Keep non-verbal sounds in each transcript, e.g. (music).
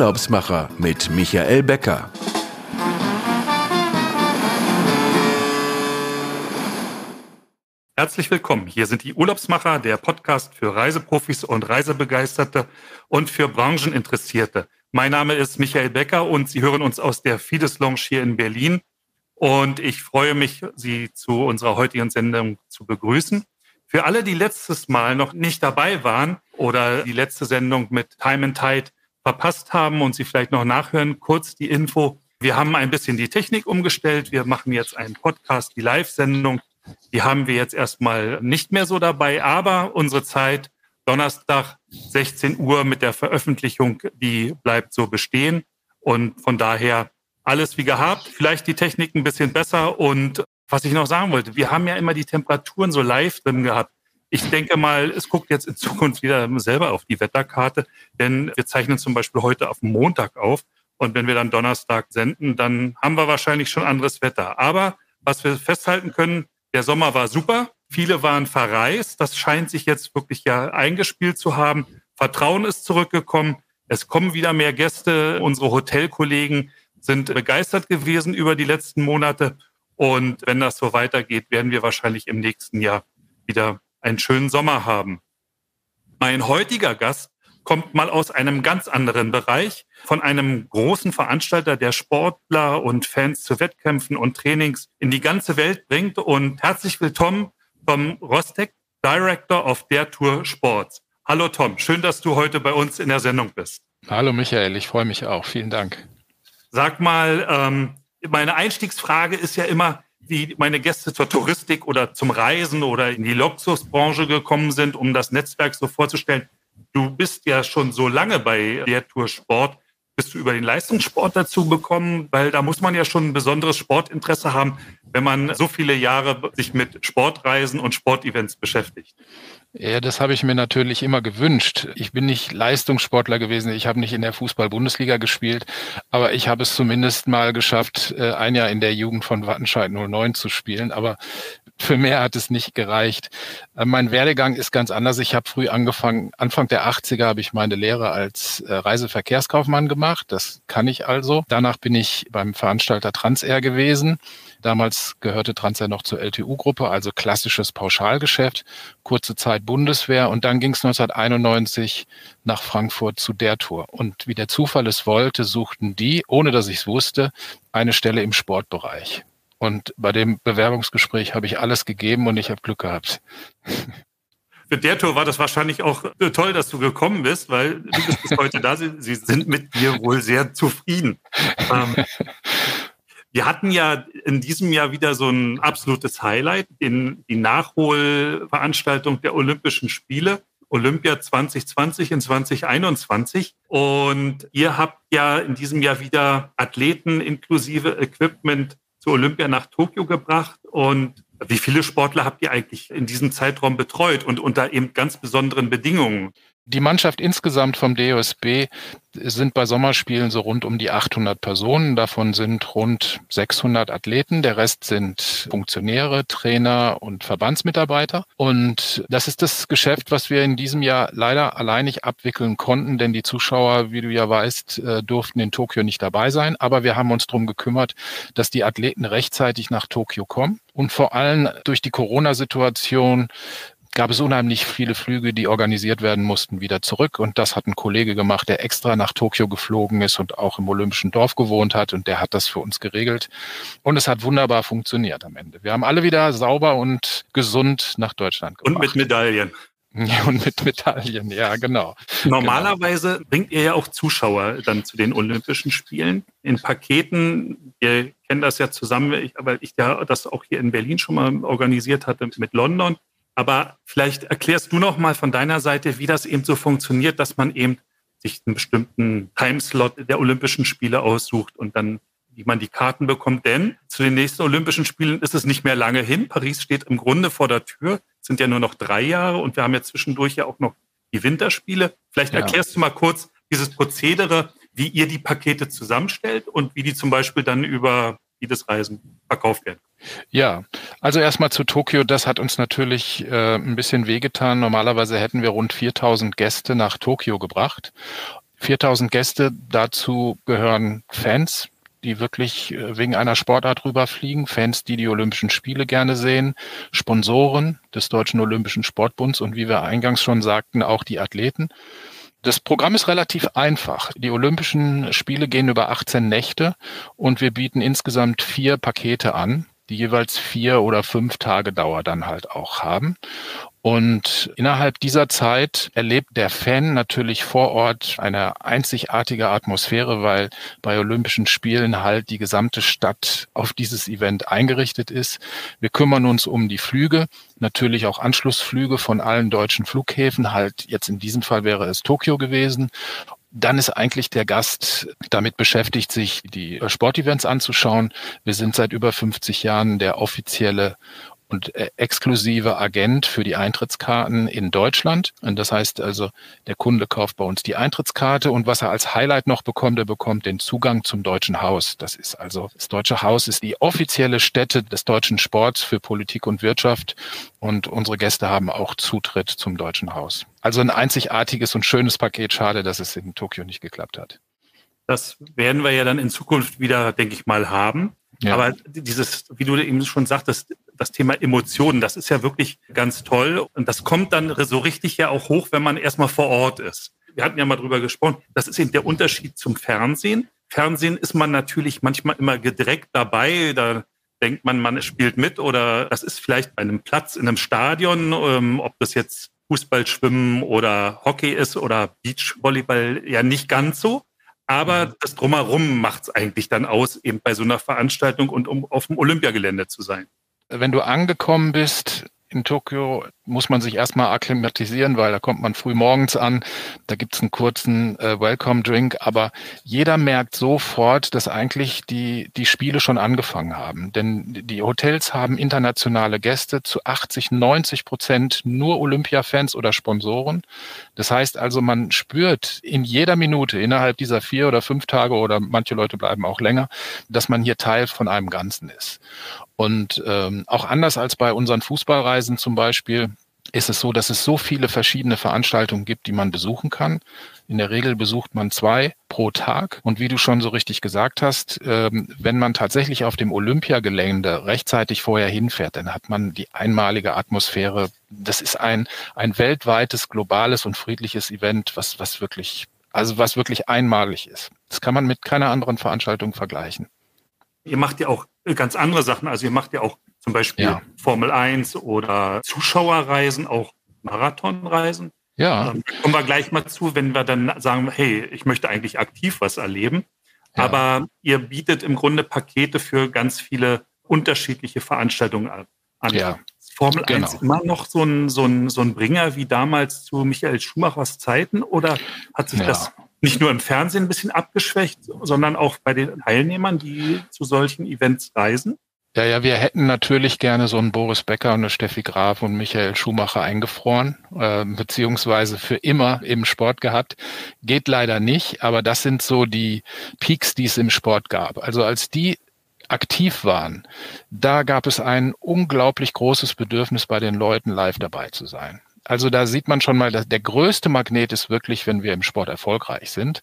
Urlaubsmacher mit Michael Becker. Herzlich willkommen. Hier sind die Urlaubsmacher, der Podcast für Reiseprofis und Reisebegeisterte und für Brancheninteressierte. Mein Name ist Michael Becker und Sie hören uns aus der Fides Lounge hier in Berlin. Und ich freue mich, Sie zu unserer heutigen Sendung zu begrüßen. Für alle, die letztes Mal noch nicht dabei waren oder die letzte Sendung mit Time and Tide verpasst haben und Sie vielleicht noch nachhören, kurz die Info. Wir haben ein bisschen die Technik umgestellt. Wir machen jetzt einen Podcast, die Live-Sendung. Die haben wir jetzt erstmal nicht mehr so dabei, aber unsere Zeit, Donnerstag 16 Uhr mit der Veröffentlichung, die bleibt so bestehen. Und von daher alles wie gehabt. Vielleicht die Technik ein bisschen besser und was ich noch sagen wollte, wir haben ja immer die Temperaturen so live drin gehabt. Ich denke mal, es guckt jetzt in Zukunft wieder selber auf die Wetterkarte, denn wir zeichnen zum Beispiel heute auf Montag auf. Und wenn wir dann Donnerstag senden, dann haben wir wahrscheinlich schon anderes Wetter. Aber was wir festhalten können, der Sommer war super. Viele waren verreist. Das scheint sich jetzt wirklich ja eingespielt zu haben. Vertrauen ist zurückgekommen. Es kommen wieder mehr Gäste. Unsere Hotelkollegen sind begeistert gewesen über die letzten Monate. Und wenn das so weitergeht, werden wir wahrscheinlich im nächsten Jahr wieder einen schönen Sommer haben. Mein heutiger Gast kommt mal aus einem ganz anderen Bereich, von einem großen Veranstalter, der Sportler und Fans zu Wettkämpfen und Trainings in die ganze Welt bringt. Und herzlich willkommen, Tom Rostek, Director of Der Tour Sports. Hallo Tom, schön, dass du heute bei uns in der Sendung bist. Hallo Michael, ich freue mich auch. Vielen Dank. Sag mal, ähm, meine Einstiegsfrage ist ja immer, wie meine Gäste zur Touristik oder zum Reisen oder in die Luxusbranche gekommen sind, um das Netzwerk so vorzustellen. Du bist ja schon so lange bei der Tour Sport. Bist du über den Leistungssport dazu bekommen? Weil da muss man ja schon ein besonderes Sportinteresse haben, wenn man so viele Jahre sich mit Sportreisen und Sportevents beschäftigt. Ja, das habe ich mir natürlich immer gewünscht. Ich bin nicht Leistungssportler gewesen. Ich habe nicht in der Fußball-Bundesliga gespielt, aber ich habe es zumindest mal geschafft, äh, ein Jahr in der Jugend von Wattenscheid 09 zu spielen. Aber für mehr hat es nicht gereicht. Äh, mein Werdegang ist ganz anders. Ich habe früh angefangen, Anfang der 80er habe ich meine Lehre als äh, Reiseverkehrskaufmann gemacht. Das kann ich also. Danach bin ich beim Veranstalter Transair gewesen Damals gehörte Transair noch zur LTU-Gruppe, also klassisches Pauschalgeschäft, kurze Zeit Bundeswehr und dann ging es 1991 nach Frankfurt zu der Tour. Und wie der Zufall es wollte, suchten die, ohne dass ich es wusste, eine Stelle im Sportbereich. Und bei dem Bewerbungsgespräch habe ich alles gegeben und ich habe Glück gehabt. Für der Tour war das wahrscheinlich auch toll, dass du gekommen bist, weil du bist bis heute da. Sie sind mit dir wohl sehr zufrieden. Ähm, wir hatten ja in diesem Jahr wieder so ein absolutes Highlight, in die Nachholveranstaltung der Olympischen Spiele. Olympia 2020 in 2021. Und ihr habt ja in diesem Jahr wieder Athleten inklusive Equipment zu Olympia nach Tokio gebracht. Und wie viele Sportler habt ihr eigentlich in diesem Zeitraum betreut und unter eben ganz besonderen Bedingungen? Die Mannschaft insgesamt vom DOSB sind bei Sommerspielen so rund um die 800 Personen. Davon sind rund 600 Athleten. Der Rest sind Funktionäre, Trainer und Verbandsmitarbeiter. Und das ist das Geschäft, was wir in diesem Jahr leider alleinig abwickeln konnten, denn die Zuschauer, wie du ja weißt, äh, durften in Tokio nicht dabei sein. Aber wir haben uns darum gekümmert, dass die Athleten rechtzeitig nach Tokio kommen. Und vor allem durch die Corona-Situation gab es unheimlich viele Flüge, die organisiert werden mussten, wieder zurück. Und das hat ein Kollege gemacht, der extra nach Tokio geflogen ist und auch im Olympischen Dorf gewohnt hat. Und der hat das für uns geregelt. Und es hat wunderbar funktioniert am Ende. Wir haben alle wieder sauber und gesund nach Deutschland gebracht. Und mit Medaillen. (laughs) Ja, und mit Medaillen, ja, genau. Normalerweise genau. bringt ihr ja auch Zuschauer dann zu den Olympischen Spielen in Paketen. Wir kennen das ja zusammen, weil ich ja das auch hier in Berlin schon mal organisiert hatte mit London. Aber vielleicht erklärst du noch mal von deiner Seite, wie das eben so funktioniert, dass man eben sich einen bestimmten Timeslot der Olympischen Spiele aussucht und dann wie man die Karten bekommt. Denn zu den nächsten Olympischen Spielen ist es nicht mehr lange hin. Paris steht im Grunde vor der Tür. Es sind ja nur noch drei Jahre und wir haben ja zwischendurch ja auch noch die Winterspiele. Vielleicht ja. erklärst du mal kurz dieses Prozedere, wie ihr die Pakete zusammenstellt und wie die zum Beispiel dann über jedes Reisen verkauft werden. Ja, also erstmal zu Tokio. Das hat uns natürlich äh, ein bisschen wehgetan. Normalerweise hätten wir rund 4000 Gäste nach Tokio gebracht. 4000 Gäste, dazu gehören Fans, die wirklich äh, wegen einer Sportart rüberfliegen, Fans, die die Olympischen Spiele gerne sehen, Sponsoren des Deutschen Olympischen Sportbunds und wie wir eingangs schon sagten, auch die Athleten. Das Programm ist relativ einfach. Die Olympischen Spiele gehen über 18 Nächte und wir bieten insgesamt vier Pakete an, die jeweils vier oder fünf Tage Dauer dann halt auch haben. Und innerhalb dieser Zeit erlebt der Fan natürlich vor Ort eine einzigartige Atmosphäre, weil bei Olympischen Spielen halt die gesamte Stadt auf dieses Event eingerichtet ist. Wir kümmern uns um die Flüge, natürlich auch Anschlussflüge von allen deutschen Flughäfen. Halt jetzt in diesem Fall wäre es Tokio gewesen dann ist eigentlich der Gast damit beschäftigt, sich die Sportevents anzuschauen. Wir sind seit über 50 Jahren der offizielle und äh, exklusive Agent für die Eintrittskarten in Deutschland. Und das heißt also, der Kunde kauft bei uns die Eintrittskarte und was er als Highlight noch bekommt, er bekommt den Zugang zum Deutschen Haus. Das ist also, das Deutsche Haus ist die offizielle Stätte des deutschen Sports für Politik und Wirtschaft und unsere Gäste haben auch Zutritt zum Deutschen Haus. Also ein einzigartiges und schönes Paket. Schade, dass es in Tokio nicht geklappt hat. Das werden wir ja dann in Zukunft wieder, denke ich mal, haben. Ja. Aber dieses, wie du eben schon sagtest, das Thema Emotionen, das ist ja wirklich ganz toll. Und das kommt dann so richtig ja auch hoch, wenn man erstmal vor Ort ist. Wir hatten ja mal drüber gesprochen. Das ist eben der Unterschied zum Fernsehen. Fernsehen ist man natürlich manchmal immer gedreckt dabei. Da denkt man, man spielt mit oder das ist vielleicht bei einem Platz in einem Stadion, ähm, ob das jetzt Fußball, Schwimmen oder Hockey ist oder Beachvolleyball, ja nicht ganz so. Aber das Drumherum macht es eigentlich dann aus, eben bei so einer Veranstaltung und um auf dem Olympiagelände zu sein. Wenn du angekommen bist in Tokio, muss man sich erstmal akklimatisieren, weil da kommt man früh morgens an, da gibt's einen kurzen äh, Welcome-Drink, aber jeder merkt sofort, dass eigentlich die, die Spiele schon angefangen haben. Denn die Hotels haben internationale Gäste, zu 80, 90 Prozent nur Olympia-Fans oder Sponsoren. Das heißt also, man spürt in jeder Minute innerhalb dieser vier oder fünf Tage oder manche Leute bleiben auch länger, dass man hier Teil von einem Ganzen ist. Und ähm, auch anders als bei unseren Fußballreisen zum Beispiel, ist es so, dass es so viele verschiedene Veranstaltungen gibt, die man besuchen kann. In der Regel besucht man zwei pro Tag. Und wie du schon so richtig gesagt hast, ähm, wenn man tatsächlich auf dem Olympiagelände rechtzeitig vorher hinfährt, dann hat man die einmalige Atmosphäre. Das ist ein, ein weltweites, globales und friedliches Event, was, was wirklich, also was wirklich einmalig ist. Das kann man mit keiner anderen Veranstaltung vergleichen. Ihr macht ja auch ganz andere Sachen. Also ihr macht ja auch zum Beispiel ja. Formel 1 oder Zuschauerreisen, auch Marathonreisen. Ja. Ähm, kommen wir gleich mal zu, wenn wir dann sagen, hey, ich möchte eigentlich aktiv was erleben. Ja. Aber ihr bietet im Grunde Pakete für ganz viele unterschiedliche Veranstaltungen an. Ja. Formel genau. 1 immer noch so ein, so, ein, so ein Bringer wie damals zu Michael Schumachers Zeiten oder hat sich ja. das nicht nur im Fernsehen ein bisschen abgeschwächt, sondern auch bei den Teilnehmern, die zu solchen Events reisen? Ja, ja, wir hätten natürlich gerne so einen Boris Becker und eine Steffi Graf und Michael Schumacher eingefroren, äh, beziehungsweise für immer im Sport gehabt. Geht leider nicht, aber das sind so die Peaks, die es im Sport gab. Also als die aktiv waren, da gab es ein unglaublich großes Bedürfnis bei den Leuten, live dabei zu sein. Also da sieht man schon mal, dass der größte Magnet ist wirklich, wenn wir im Sport erfolgreich sind.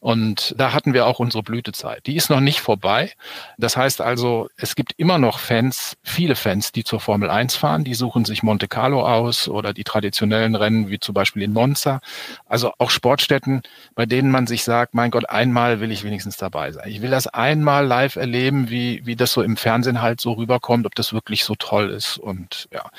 Und da hatten wir auch unsere Blütezeit. Die ist noch nicht vorbei. Das heißt also, es gibt immer noch Fans, viele Fans, die zur Formel 1 fahren. Die suchen sich Monte Carlo aus oder die traditionellen Rennen, wie zum Beispiel in Monza. Also auch Sportstätten, bei denen man sich sagt, mein Gott, einmal will ich wenigstens dabei sein. Ich will das einmal live erleben, wie, wie das so im Fernsehen halt so rüberkommt, ob das wirklich so toll ist. Und ja.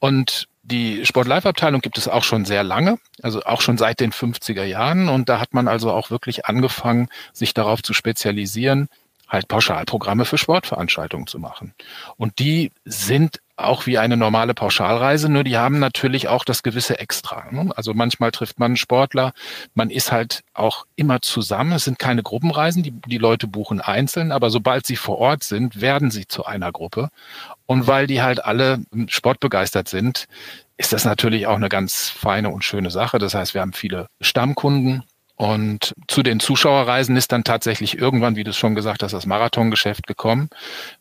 Und die Sport-Live-Abteilung gibt es auch schon sehr lange, also auch schon seit den 50er Jahren. Und da hat man also auch wirklich angefangen, sich darauf zu spezialisieren, halt Pauschalprogramme für Sportveranstaltungen zu machen. Und die sind auch wie eine normale Pauschalreise, nur die haben natürlich auch das gewisse Extra. Ne? Also manchmal trifft man einen Sportler, man ist halt auch immer zusammen. Es sind keine Gruppenreisen, die, die Leute buchen einzeln, aber sobald sie vor Ort sind, werden sie zu einer Gruppe. Und weil die halt alle sportbegeistert sind, ist das natürlich auch eine ganz feine und schöne Sache. Das heißt, wir haben viele Stammkunden, und zu den Zuschauerreisen ist dann tatsächlich irgendwann, wie du es schon gesagt hast, das Marathongeschäft gekommen.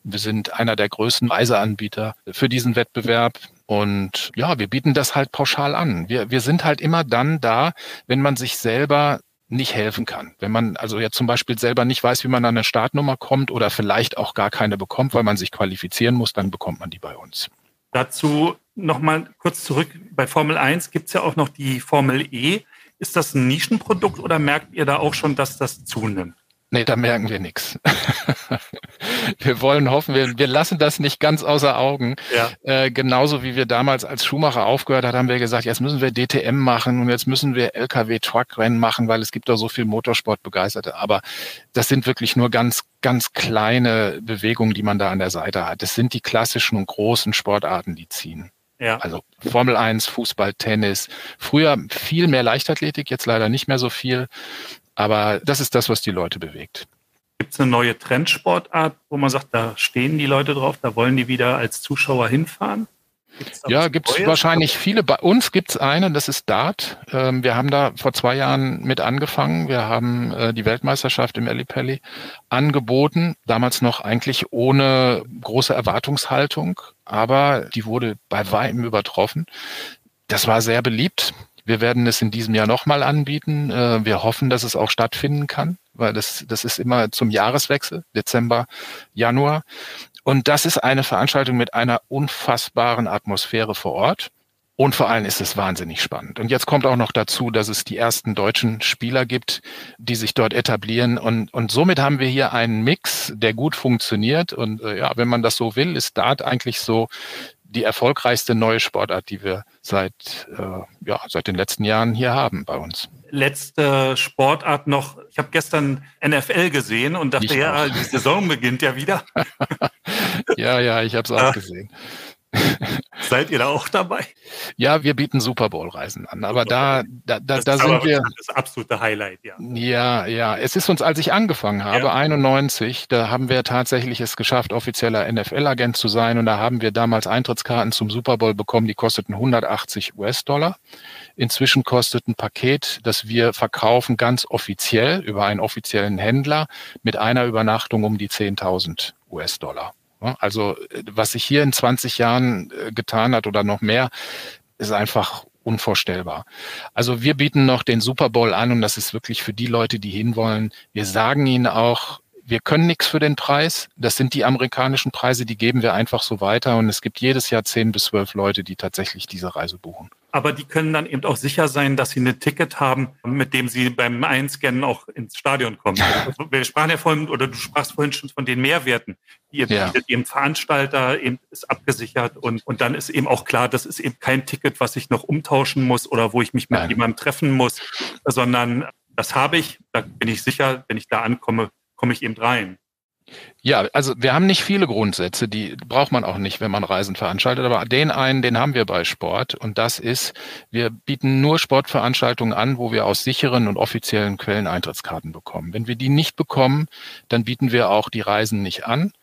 Wir sind einer der größten Reiseanbieter für diesen Wettbewerb. Und ja, wir bieten das halt pauschal an. Wir, wir sind halt immer dann da, wenn man sich selber nicht helfen kann. Wenn man also jetzt zum Beispiel selber nicht weiß, wie man an eine Startnummer kommt oder vielleicht auch gar keine bekommt, weil man sich qualifizieren muss, dann bekommt man die bei uns. Dazu nochmal kurz zurück. Bei Formel 1 gibt es ja auch noch die Formel E. Ist das ein Nischenprodukt oder merkt ihr da auch schon, dass das zunimmt? Nee, da merken wir nichts. (laughs) wir wollen hoffen, wir, wir lassen das nicht ganz außer Augen. Ja. Äh, genauso wie wir damals als Schumacher aufgehört hat, haben wir gesagt, jetzt müssen wir DTM machen und jetzt müssen wir LKW-Truck-Rennen machen, weil es gibt doch so viel Motorsportbegeisterte. Aber das sind wirklich nur ganz, ganz kleine Bewegungen, die man da an der Seite hat. Das sind die klassischen und großen Sportarten, die ziehen. Ja. Also Formel 1, Fußball, Tennis. Früher viel mehr Leichtathletik, jetzt leider nicht mehr so viel. Aber das ist das, was die Leute bewegt. Gibt es eine neue Trendsportart, wo man sagt, da stehen die Leute drauf, da wollen die wieder als Zuschauer hinfahren? Gibt's ja, gibt es wahrscheinlich viele. Bei uns gibt es eine, das ist Dart. Ähm, wir haben da vor zwei Jahren mit angefangen. Wir haben äh, die Weltmeisterschaft im Ellipelli angeboten, damals noch eigentlich ohne große Erwartungshaltung, aber die wurde bei weitem übertroffen. Das war sehr beliebt. Wir werden es in diesem Jahr nochmal anbieten. Äh, wir hoffen, dass es auch stattfinden kann, weil das, das ist immer zum Jahreswechsel, Dezember, Januar. Und das ist eine Veranstaltung mit einer unfassbaren Atmosphäre vor Ort. Und vor allem ist es wahnsinnig spannend. Und jetzt kommt auch noch dazu, dass es die ersten deutschen Spieler gibt, die sich dort etablieren. Und, und somit haben wir hier einen Mix, der gut funktioniert. Und äh, ja, wenn man das so will, ist Dart eigentlich so die erfolgreichste neue Sportart, die wir seit, äh, ja, seit den letzten Jahren hier haben bei uns. Letzte Sportart noch. Ich habe gestern NFL gesehen und dachte, ja, die Saison beginnt ja wieder. (laughs) ja, ja, ich habe es auch gesehen. (laughs) Seid ihr da auch dabei? Ja, wir bieten Super Bowl-Reisen an, aber da, da, da, da sind wir. Das absolute Highlight, ja. Ja, ja. Es ist uns, als ich angefangen habe, ja. 91, da haben wir tatsächlich es geschafft, offizieller NFL-Agent zu sein und da haben wir damals Eintrittskarten zum Super Bowl bekommen, die kosteten 180 US-Dollar. Inzwischen kostet ein Paket, das wir verkaufen, ganz offiziell über einen offiziellen Händler mit einer Übernachtung um die 10.000 US-Dollar. Also was sich hier in 20 Jahren äh, getan hat oder noch mehr, ist einfach unvorstellbar. Also wir bieten noch den Super Bowl an und das ist wirklich für die Leute, die hinwollen. Wir sagen ihnen auch, wir können nichts für den Preis. Das sind die amerikanischen Preise, die geben wir einfach so weiter. Und es gibt jedes Jahr zehn bis zwölf Leute, die tatsächlich diese Reise buchen. Aber die können dann eben auch sicher sein, dass sie ein Ticket haben, mit dem sie beim Einscannen auch ins Stadion kommen. (laughs) Also wir sprachen ja vorhin, oder du sprachst vorhin schon von den Mehrwerten, die ihr ja. Eben Veranstalter eben ist abgesichert und, und dann ist eben auch klar, das ist eben kein Ticket, was ich noch umtauschen muss oder wo ich mich mit Nein. jemandem treffen muss, sondern das habe ich, da bin ich sicher, wenn ich da ankomme, komme ich eben rein. Ja, also wir haben nicht viele Grundsätze, die braucht man auch nicht, wenn man Reisen veranstaltet, aber den einen, den haben wir bei Sport und das ist, wir bieten nur Sportveranstaltungen an, wo wir aus sicheren und offiziellen Quellen Eintrittskarten bekommen. Wenn wir die nicht bekommen, dann bieten wir auch die Reisen nicht an.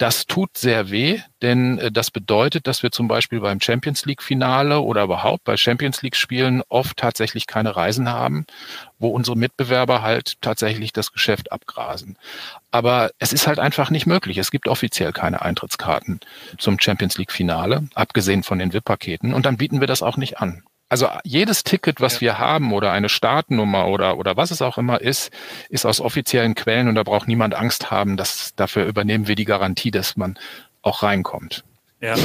Das tut sehr weh, denn äh, das bedeutet, dass wir zum Beispiel beim Champions League Finale oder überhaupt bei Champions League Spielen oft tatsächlich keine Reisen haben, wo unsere Mitbewerber halt tatsächlich das Geschäft abgrasen. Aber es ist halt einfach nicht möglich. Es gibt offiziell keine Eintrittskarten zum Champions League Finale, abgesehen von den VIP-Paketen. Und dann bieten wir das auch nicht an. Also jedes Ticket, was ja. wir haben oder eine Startnummer oder, oder was es auch immer ist, ist aus offiziellen Quellen und da braucht niemand Angst haben, dass dafür übernehmen wir die Garantie, dass man auch reinkommt. Ja.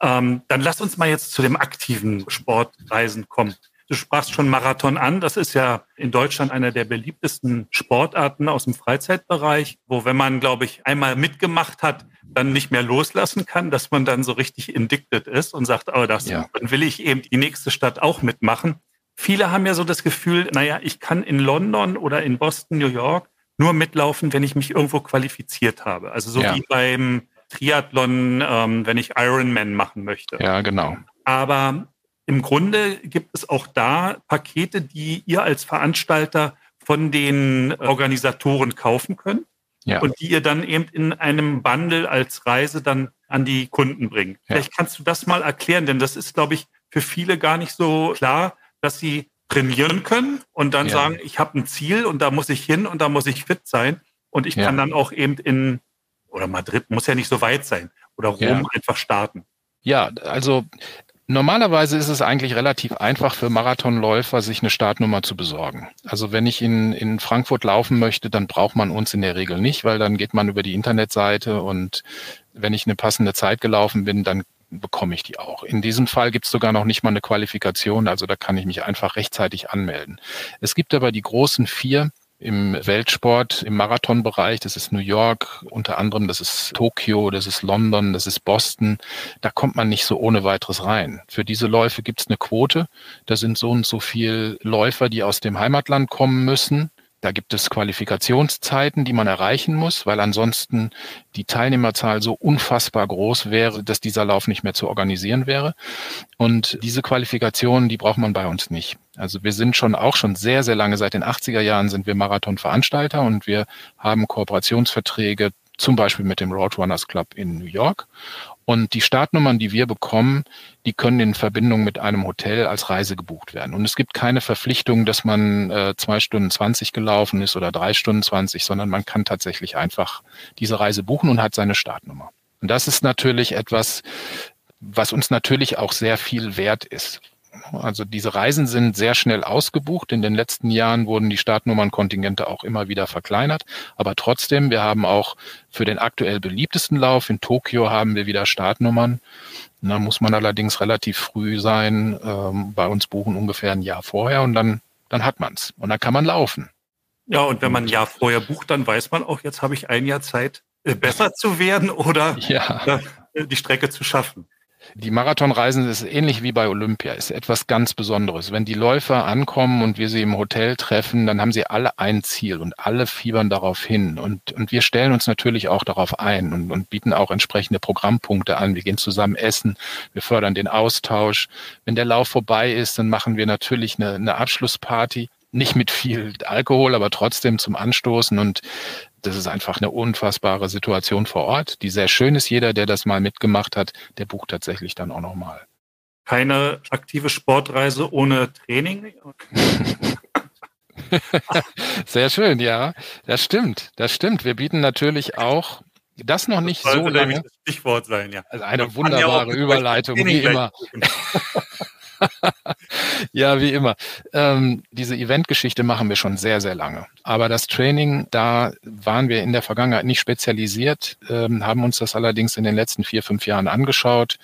Ähm, dann lass uns mal jetzt zu dem aktiven Sportreisen kommen. Du sprachst schon Marathon an. Das ist ja in Deutschland einer der beliebtesten Sportarten aus dem Freizeitbereich, wo wenn man, glaube ich, einmal mitgemacht hat, dann nicht mehr loslassen kann, dass man dann so richtig indicted ist und sagt, oh, das ja. dann will ich eben die nächste Stadt auch mitmachen. Viele haben ja so das Gefühl, naja, ich kann in London oder in Boston, New York nur mitlaufen, wenn ich mich irgendwo qualifiziert habe. Also so ja. wie beim Triathlon, ähm, wenn ich Ironman machen möchte. Ja, genau. Aber im Grunde gibt es auch da Pakete, die ihr als Veranstalter von den Organisatoren kaufen könnt ja. und die ihr dann eben in einem Bundle als Reise dann an die Kunden bringt. Ja. Vielleicht kannst du das mal erklären, denn das ist, glaube ich, für viele gar nicht so klar, dass sie trainieren können und dann ja. sagen, ich habe ein Ziel und da muss ich hin und da muss ich fit sein und ich kann dann auch eben in oder Madrid muss ja nicht so weit sein oder Rom einfach starten. Ja, also Normalerweise ist es eigentlich relativ einfach für Marathonläufer, sich eine Startnummer zu besorgen. Also wenn ich in, in Frankfurt laufen möchte, dann braucht man uns in der Regel nicht, weil dann geht man über die Internetseite und wenn ich eine passende Zeit gelaufen bin, dann bekomme ich die auch. In diesem Fall gibt es sogar noch nicht mal eine Qualifikation, also da kann ich mich einfach rechtzeitig anmelden. Es gibt aber die großen vier, im Weltsport, im Marathonbereich. Das ist New York unter anderem, das ist Tokio, das ist London, das ist Boston. Da kommt man nicht so ohne weiteres rein. Für diese Läufe gibt es eine Quote. Da sind so und so viel Läufer, die aus dem Heimatland kommen müssen. Da gibt es Qualifikationszeiten, die man erreichen muss, weil ansonsten die Teilnehmerzahl so unfassbar groß wäre, dass dieser Lauf nicht mehr zu organisieren wäre. Und diese Qualifikationen, die braucht man bei uns nicht. Also wir sind schon auch schon sehr, sehr lange, seit den 80er Jahren sind wir Marathonveranstalter und wir haben Kooperationsverträge zum Beispiel mit dem Roadrunners Club in New York. Und die Startnummern, die wir bekommen, die können in Verbindung mit einem Hotel als Reise gebucht werden. Und es gibt keine Verpflichtung, dass man äh, zwei Stunden zwanzig gelaufen ist oder drei Stunden zwanzig, sondern man kann tatsächlich einfach diese Reise buchen und hat seine Startnummer. Und das ist natürlich etwas, was uns natürlich auch sehr viel wert ist. Also diese Reisen sind sehr schnell ausgebucht. In den letzten Jahren wurden die Startnummernkontingente auch immer wieder verkleinert. Aber trotzdem, wir haben auch für den aktuell beliebtesten Lauf in Tokio haben wir wieder Startnummern. Da muss man allerdings relativ früh sein, ähm, bei uns buchen ungefähr ein Jahr vorher und dann, dann hat man's. Und dann kann man laufen. Ja, und wenn man ein Jahr vorher bucht, dann weiß man auch, jetzt habe ich ein Jahr Zeit, äh, besser zu werden oder ja. Äh, die Strecke zu schaffen. Die Marathonreisen ist ähnlich wie bei Olympia, ist etwas ganz Besonderes. Wenn die Läufer ankommen und wir sie im Hotel treffen, dann haben sie alle ein Ziel und alle fiebern darauf hin. Und, und wir stellen uns natürlich auch darauf ein und, und bieten auch entsprechende Programmpunkte an. Wir gehen zusammen essen, wir fördern den Austausch. Wenn der Lauf vorbei ist, dann machen wir natürlich eine, eine Abschlussparty nicht mit viel Alkohol, aber trotzdem zum Anstoßen. Und das ist einfach eine unfassbare Situation vor Ort, die sehr schön ist. Jeder, der das mal mitgemacht hat, der bucht tatsächlich dann auch nochmal. Keine aktive Sportreise ohne Training? (laughs) sehr schön, ja. Das stimmt, das stimmt. Wir bieten natürlich auch das noch nicht das so lange. Das Stichwort sein, ja. Also eine wunderbare ja Überleitung, wie immer. (laughs) ja, wie immer. Ähm, diese Eventgeschichte machen wir schon sehr, sehr lange. Aber das Training, da waren wir in der Vergangenheit nicht spezialisiert, ähm, haben uns das allerdings in den letzten vier, fünf Jahren angeschaut.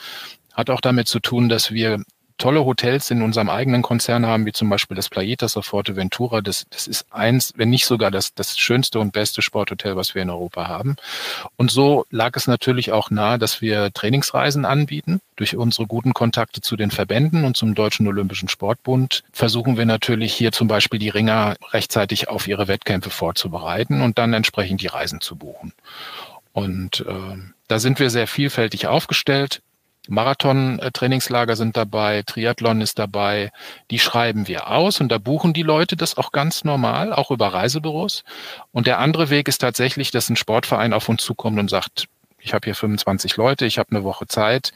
Hat auch damit zu tun, dass wir tolle Hotels in unserem eigenen Konzern haben, wie zum Beispiel das Playitas auf Forteventura. Das, das ist eins, wenn nicht sogar das, das schönste und beste Sporthotel, was wir in Europa haben. Und so lag es natürlich auch nahe, dass wir Trainingsreisen anbieten. Durch unsere guten Kontakte zu den Verbänden und zum Deutschen Olympischen Sportbund versuchen wir natürlich hier zum Beispiel die Ringer rechtzeitig auf ihre Wettkämpfe vorzubereiten und dann entsprechend die Reisen zu buchen. Und äh, da sind wir sehr vielfältig aufgestellt. Marathon-Trainingslager sind dabei, Triathlon ist dabei. Die schreiben wir aus und da buchen die Leute das auch ganz normal, auch über Reisebüros. Und der andere Weg ist tatsächlich, dass ein Sportverein auf uns zukommt und sagt, ich habe hier 25 Leute, ich habe eine Woche Zeit,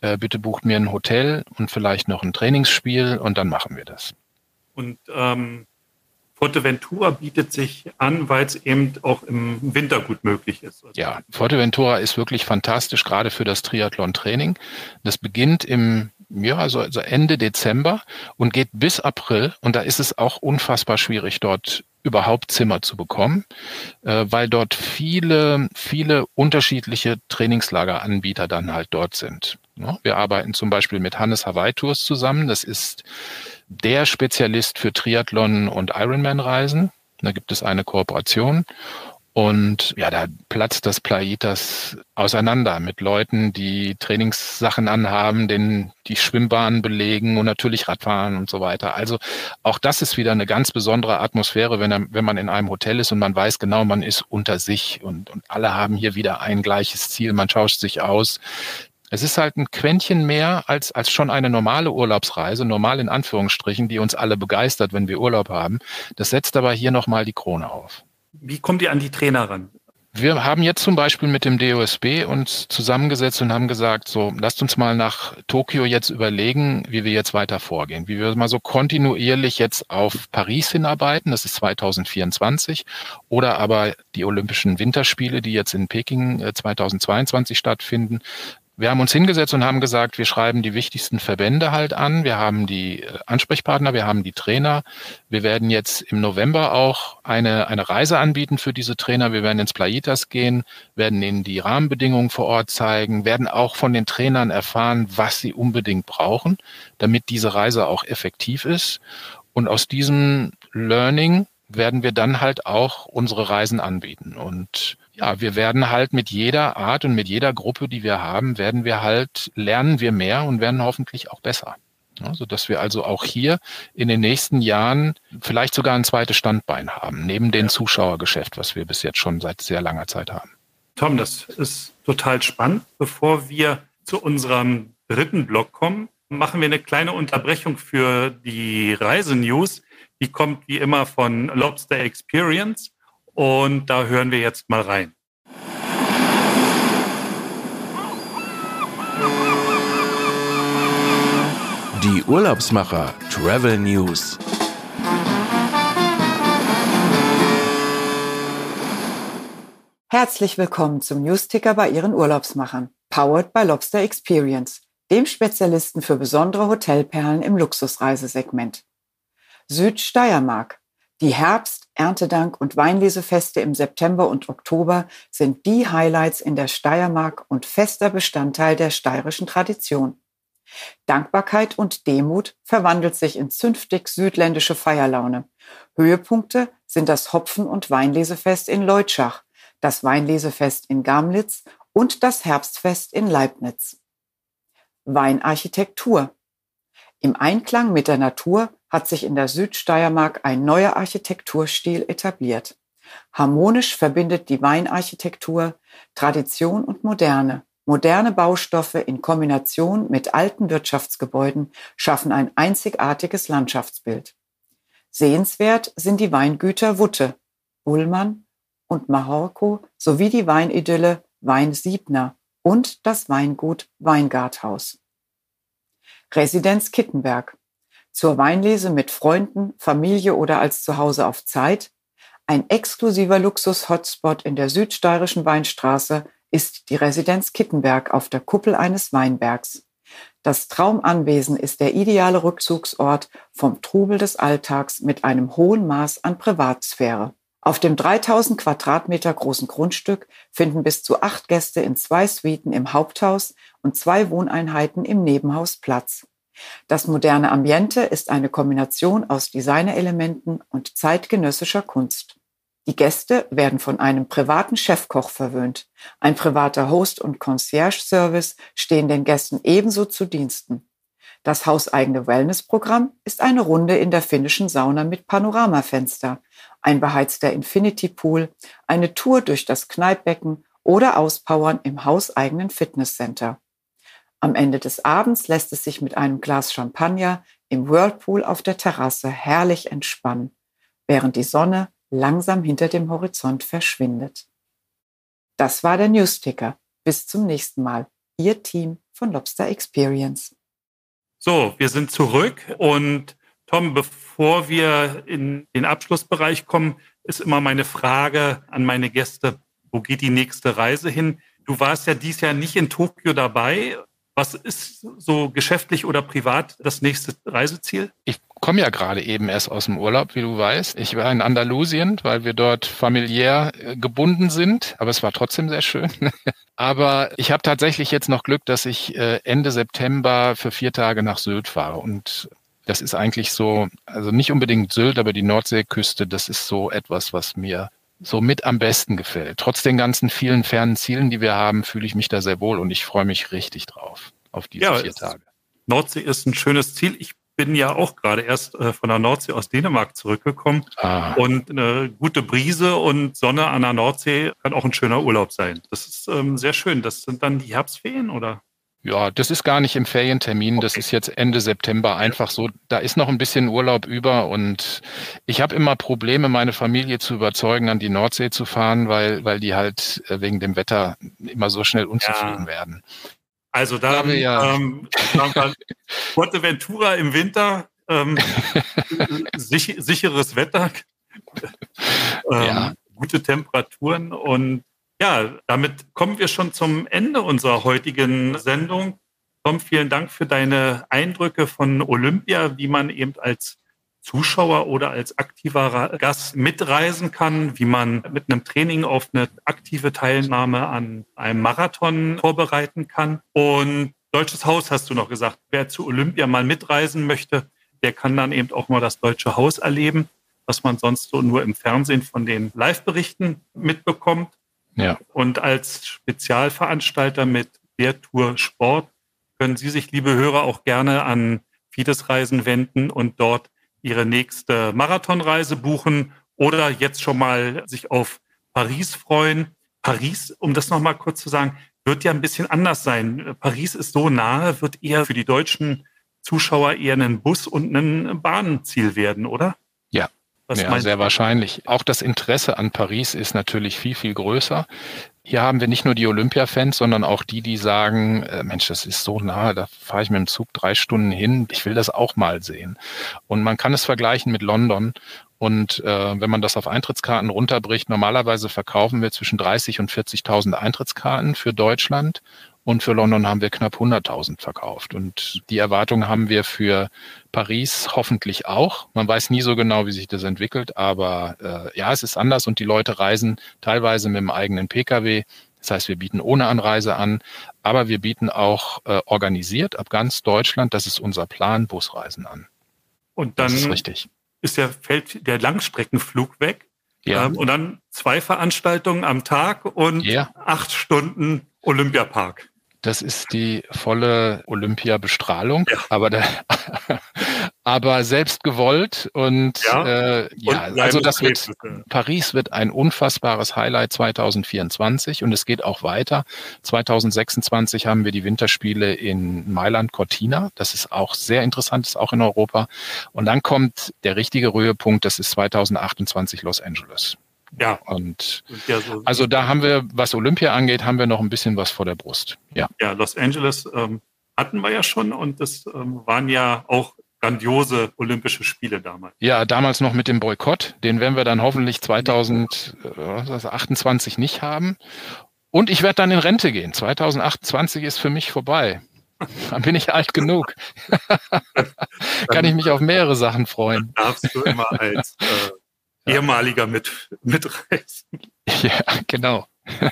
äh, bitte bucht mir ein Hotel und vielleicht noch ein Trainingsspiel und dann machen wir das. Und ähm, Forteventura bietet sich an, weil es eben auch im Winter gut möglich ist. Ja, Forteventura ist wirklich fantastisch, gerade für das Triathlon-Training. Das beginnt im ja, also, also Ende Dezember und geht bis April. Und da ist es auch unfassbar schwierig, dort überhaupt Zimmer zu bekommen, äh, weil dort viele, viele unterschiedliche Trainingslageranbieter dann halt dort sind. Ja, wir arbeiten zum Beispiel mit Hannes Hawaii Tours zusammen. Das ist der Spezialist für Triathlon und Ironman-Reisen. Da gibt es eine Kooperation. Und ja, da platzt das Plaitas auseinander mit Leuten, die Trainingssachen anhaben, den, die Schwimmbahnen belegen und natürlich Radfahren und so weiter. Also auch das ist wieder eine ganz besondere Atmosphäre, wenn, er, wenn man in einem Hotel ist und man weiß genau, man ist unter sich und, und alle haben hier wieder ein gleiches Ziel. Man tauscht sich aus. Es ist halt ein Quäntchen mehr als, als schon eine normale Urlaubsreise, normal in Anführungsstrichen, die uns alle begeistert, wenn wir Urlaub haben. Das setzt aber hier nochmal die Krone auf. Wie kommt ihr an die Trainer ran? Wir haben jetzt zum Beispiel mit dem DOSB uns zusammengesetzt und haben gesagt, so, lasst uns mal nach Tokio jetzt überlegen, wie wir jetzt weiter vorgehen, wie wir mal so kontinuierlich jetzt auf Paris hinarbeiten, das ist 2024, oder aber die Olympischen Winterspiele, die jetzt in Peking 2022 äh, stattfinden, Wir haben uns hingesetzt und haben gesagt, wir schreiben die wichtigsten Verbände halt an. Wir haben die äh, Ansprechpartner, wir haben die Trainer. Wir werden jetzt im November auch eine, eine Reise anbieten für diese Trainer. Wir werden ins Playitas gehen, werden ihnen die Rahmenbedingungen vor Ort zeigen, werden auch von den Trainern erfahren, was sie unbedingt brauchen, damit diese Reise auch effektiv ist. Und aus diesem Learning werden wir dann halt auch unsere Reisen anbieten. Und ja, wir werden halt mit jeder Art und mit jeder Gruppe, die wir haben, werden wir halt, lernen wir mehr und werden hoffentlich auch besser. Ja, so dass wir also auch hier in den nächsten Jahren vielleicht sogar ein zweites Standbein haben, neben dem Zuschauergeschäft, was wir bis jetzt schon seit sehr langer Zeit haben. Tom, das ist total spannend. Bevor wir zu unserem dritten Block kommen, machen wir eine kleine Unterbrechung für die Reisenews. Die kommt wie immer von Lobster Experience und da hören wir jetzt mal rein. Die Urlaubsmacher Travel News. Herzlich willkommen zum Newsticker bei Ihren Urlaubsmachern, powered by Lobster Experience, dem Spezialisten für besondere Hotelperlen im Luxusreisesegment. Südsteiermark. Die Herbst-, Erntedank- und Weinlesefeste im September und Oktober sind die Highlights in der Steiermark und fester Bestandteil der steirischen Tradition. Dankbarkeit und Demut verwandelt sich in zünftig südländische Feierlaune. Höhepunkte sind das Hopfen- und Weinlesefest in Leutschach, das Weinlesefest in Gamlitz und das Herbstfest in Leibniz. Weinarchitektur. Im Einklang mit der Natur hat sich in der Südsteiermark ein neuer Architekturstil etabliert. Harmonisch verbindet die Weinarchitektur Tradition und Moderne. Moderne Baustoffe in Kombination mit alten Wirtschaftsgebäuden schaffen ein einzigartiges Landschaftsbild. Sehenswert sind die Weingüter Wutte, Ullmann und Mahorko sowie die Weinidylle Wein Siebner und das Weingut Weingarthaus. Residenz Kittenberg. Zur Weinlese mit Freunden, Familie oder als Zuhause auf Zeit. Ein exklusiver Luxus-Hotspot in der südsteirischen Weinstraße ist die Residenz Kittenberg auf der Kuppel eines Weinbergs. Das Traumanwesen ist der ideale Rückzugsort vom Trubel des Alltags mit einem hohen Maß an Privatsphäre. Auf dem 3000 Quadratmeter großen Grundstück finden bis zu acht Gäste in zwei Suiten im Haupthaus und zwei Wohneinheiten im Nebenhaus Platz. Das moderne Ambiente ist eine Kombination aus Designerelementen und zeitgenössischer Kunst. Die Gäste werden von einem privaten Chefkoch verwöhnt. Ein privater Host und Concierge-Service stehen den Gästen ebenso zu Diensten. Das hauseigene Wellnessprogramm ist eine Runde in der finnischen Sauna mit Panoramafenster, ein beheizter Infinity Pool, eine Tour durch das Kneippbecken oder Auspowern im hauseigenen Fitnesscenter. Am Ende des Abends lässt es sich mit einem Glas Champagner im Whirlpool auf der Terrasse herrlich entspannen, während die Sonne langsam hinter dem Horizont verschwindet. Das war der Newsticker. Bis zum nächsten Mal. Ihr Team von Lobster Experience. So, wir sind zurück und Tom, bevor wir in den Abschlussbereich kommen, ist immer meine Frage an meine Gäste, wo geht die nächste Reise hin? Du warst ja dieses Jahr nicht in Tokio dabei. Was ist so geschäftlich oder privat das nächste Reiseziel? Ich komme ja gerade eben erst aus dem Urlaub, wie du weißt. Ich war in Andalusien, weil wir dort familiär äh, gebunden sind, aber es war trotzdem sehr schön. (laughs) aber ich habe tatsächlich jetzt noch Glück, dass ich äh, Ende September für vier Tage nach Sylt fahre und das ist eigentlich so, also nicht unbedingt Sylt, aber die Nordseeküste, das ist so etwas, was mir so mit am besten gefällt. Trotz den ganzen vielen fernen Zielen, die wir haben, fühle ich mich da sehr wohl und ich freue mich richtig drauf, auf diese ja, vier Tage. Nordsee ist ein schönes Ziel. Ich bin ja auch gerade erst äh, von der Nordsee aus Dänemark zurückgekommen. Ah. Und eine gute Brise und Sonne an der Nordsee kann auch ein schöner Urlaub sein. Das ist ähm, sehr schön. Das sind dann die Herbstferien, oder? Ja, das ist gar nicht im Ferientermin. Okay. Das ist jetzt Ende September einfach so. Da ist noch ein bisschen Urlaub über und ich habe immer Probleme, meine Familie zu überzeugen, an die Nordsee zu fahren, weil, weil die halt äh, wegen dem Wetter immer so schnell unzufrieden ja. werden. Also da haben wir ja. ähm, (laughs) Fuerteventura im Winter, ähm, (laughs) sich, sicheres Wetter, ähm, ja. gute Temperaturen und Ja, damit kommen wir schon zum Ende unserer heutigen Sendung. Tom, vielen Dank für deine Eindrücke von Olympia, wie man eben als Zuschauer oder als aktiver Gast mitreisen kann, wie man mit einem Training auf eine aktive Teilnahme an einem Marathon vorbereiten kann. Und Deutsches Haus hast du noch gesagt. Wer zu Olympia mal mitreisen möchte, der kann dann eben auch mal das Deutsche Haus erleben, was man sonst so nur im Fernsehen von den Live-Berichten mitbekommt. Ja. Und als Spezialveranstalter mit der Tour Sport können Sie sich, liebe Hörer, auch gerne an Fides Reisen wenden und dort ihre nächste Marathonreise buchen oder jetzt schon mal sich auf Paris freuen. Paris, um das nochmal kurz zu sagen, wird ja ein bisschen anders sein. Paris ist so nahe, wird eher für die deutschen Zuschauer eher ein Bus und ein Bahnziel werden, oder? Ja, Was ja sehr wahrscheinlich. Auch das Interesse an Paris ist natürlich viel, viel größer. Hier haben wir nicht nur die Olympia-Fans, sondern auch die, die sagen, äh, Mensch, das ist so nah, da fahre ich mit dem Zug drei Stunden hin, ich will das auch mal sehen. Und man kann es vergleichen mit London. Und äh, wenn man das auf Eintrittskarten runterbricht, normalerweise verkaufen wir zwischen 30 und 40.000 Eintrittskarten für Deutschland und für London haben wir knapp 100.000 verkauft. Und die Erwartungen haben wir für Paris hoffentlich auch. Man weiß nie so genau, wie sich das entwickelt, aber äh, ja, es ist anders und die Leute reisen teilweise mit dem eigenen Pkw. Das heißt, wir bieten ohne Anreise an, aber wir bieten auch äh, organisiert ab ganz Deutschland, das ist unser Plan, Busreisen an. Und dann das ist, richtig. ist der, fällt der Langstreckenflug weg. Ja. Ähm, und dann zwei Veranstaltungen am Tag und ja. acht Stunden Olympiapark. Das ist die volle Olympiabestrahlung, ja. aber, der, (laughs) aber selbst gewollt und ja, äh, ja und also das wird Paris wird ein unfassbares Highlight 2024 und es geht auch weiter. 2026 haben wir die Winterspiele in Mailand Cortina, das ist auch sehr interessant, ist auch in Europa und dann kommt der richtige Höhepunkt, das ist 2028 Los Angeles. Ja. Und ja, so also da haben wir, was Olympia angeht, haben wir noch ein bisschen was vor der Brust. Ja, ja Los Angeles ähm, hatten wir ja schon und das ähm, waren ja auch grandiose Olympische Spiele damals. Ja, damals noch mit dem Boykott. Den werden wir dann hoffentlich 2028 nicht haben. Und ich werde dann in Rente gehen. 2028 ist für mich vorbei. Dann bin ich alt genug. (laughs) Kann ich mich auf mehrere Sachen freuen. Darfst du immer als äh, ehemaliger mit, mitreisen. (laughs) Ja, genau. Äh,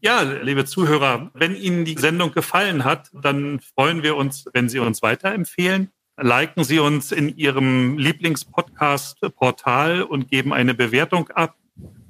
ja, liebe Zuhörer, wenn Ihnen die Sendung gefallen hat, dann freuen wir uns, wenn Sie uns weiterempfehlen. Liken Sie uns in Ihrem Lieblingspodcast-Portal und geben eine Bewertung ab.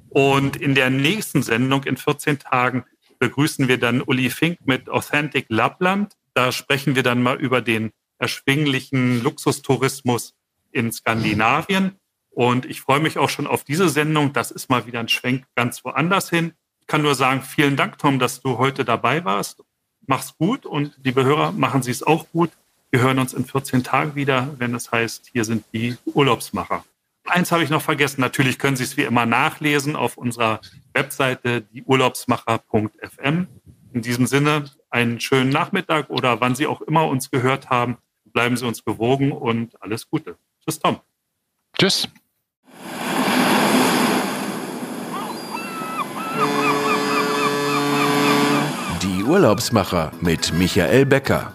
Und in der nächsten Sendung in 14 Tagen begrüßen wir dann Uli Fink mit Authentic Lappland. Da sprechen wir dann mal über den erschwinglichen Luxustourismus in Skandinavien. Und ich freue mich auch schon auf diese Sendung. Das ist mal wieder ein Schwenk ganz woanders hin. Ich kann nur sagen, vielen Dank, Tom, dass du heute dabei warst. Mach's gut und liebe Hörer, machen Sie es auch gut. Wir hören uns in 14 Tagen wieder, wenn es heißt, hier sind die Urlaubsmacher. Eins habe ich noch vergessen. Natürlich können Sie es wie immer nachlesen auf unserer Webseite dieurlaubsmacher.fm. In diesem Sinne einen schönen Nachmittag oder wann Sie auch immer uns gehört haben. Bleiben Sie uns gewogen und alles Gute. Tschüss, Tom. Tschüss. Die Urlaubsmacher mit Michael Becker.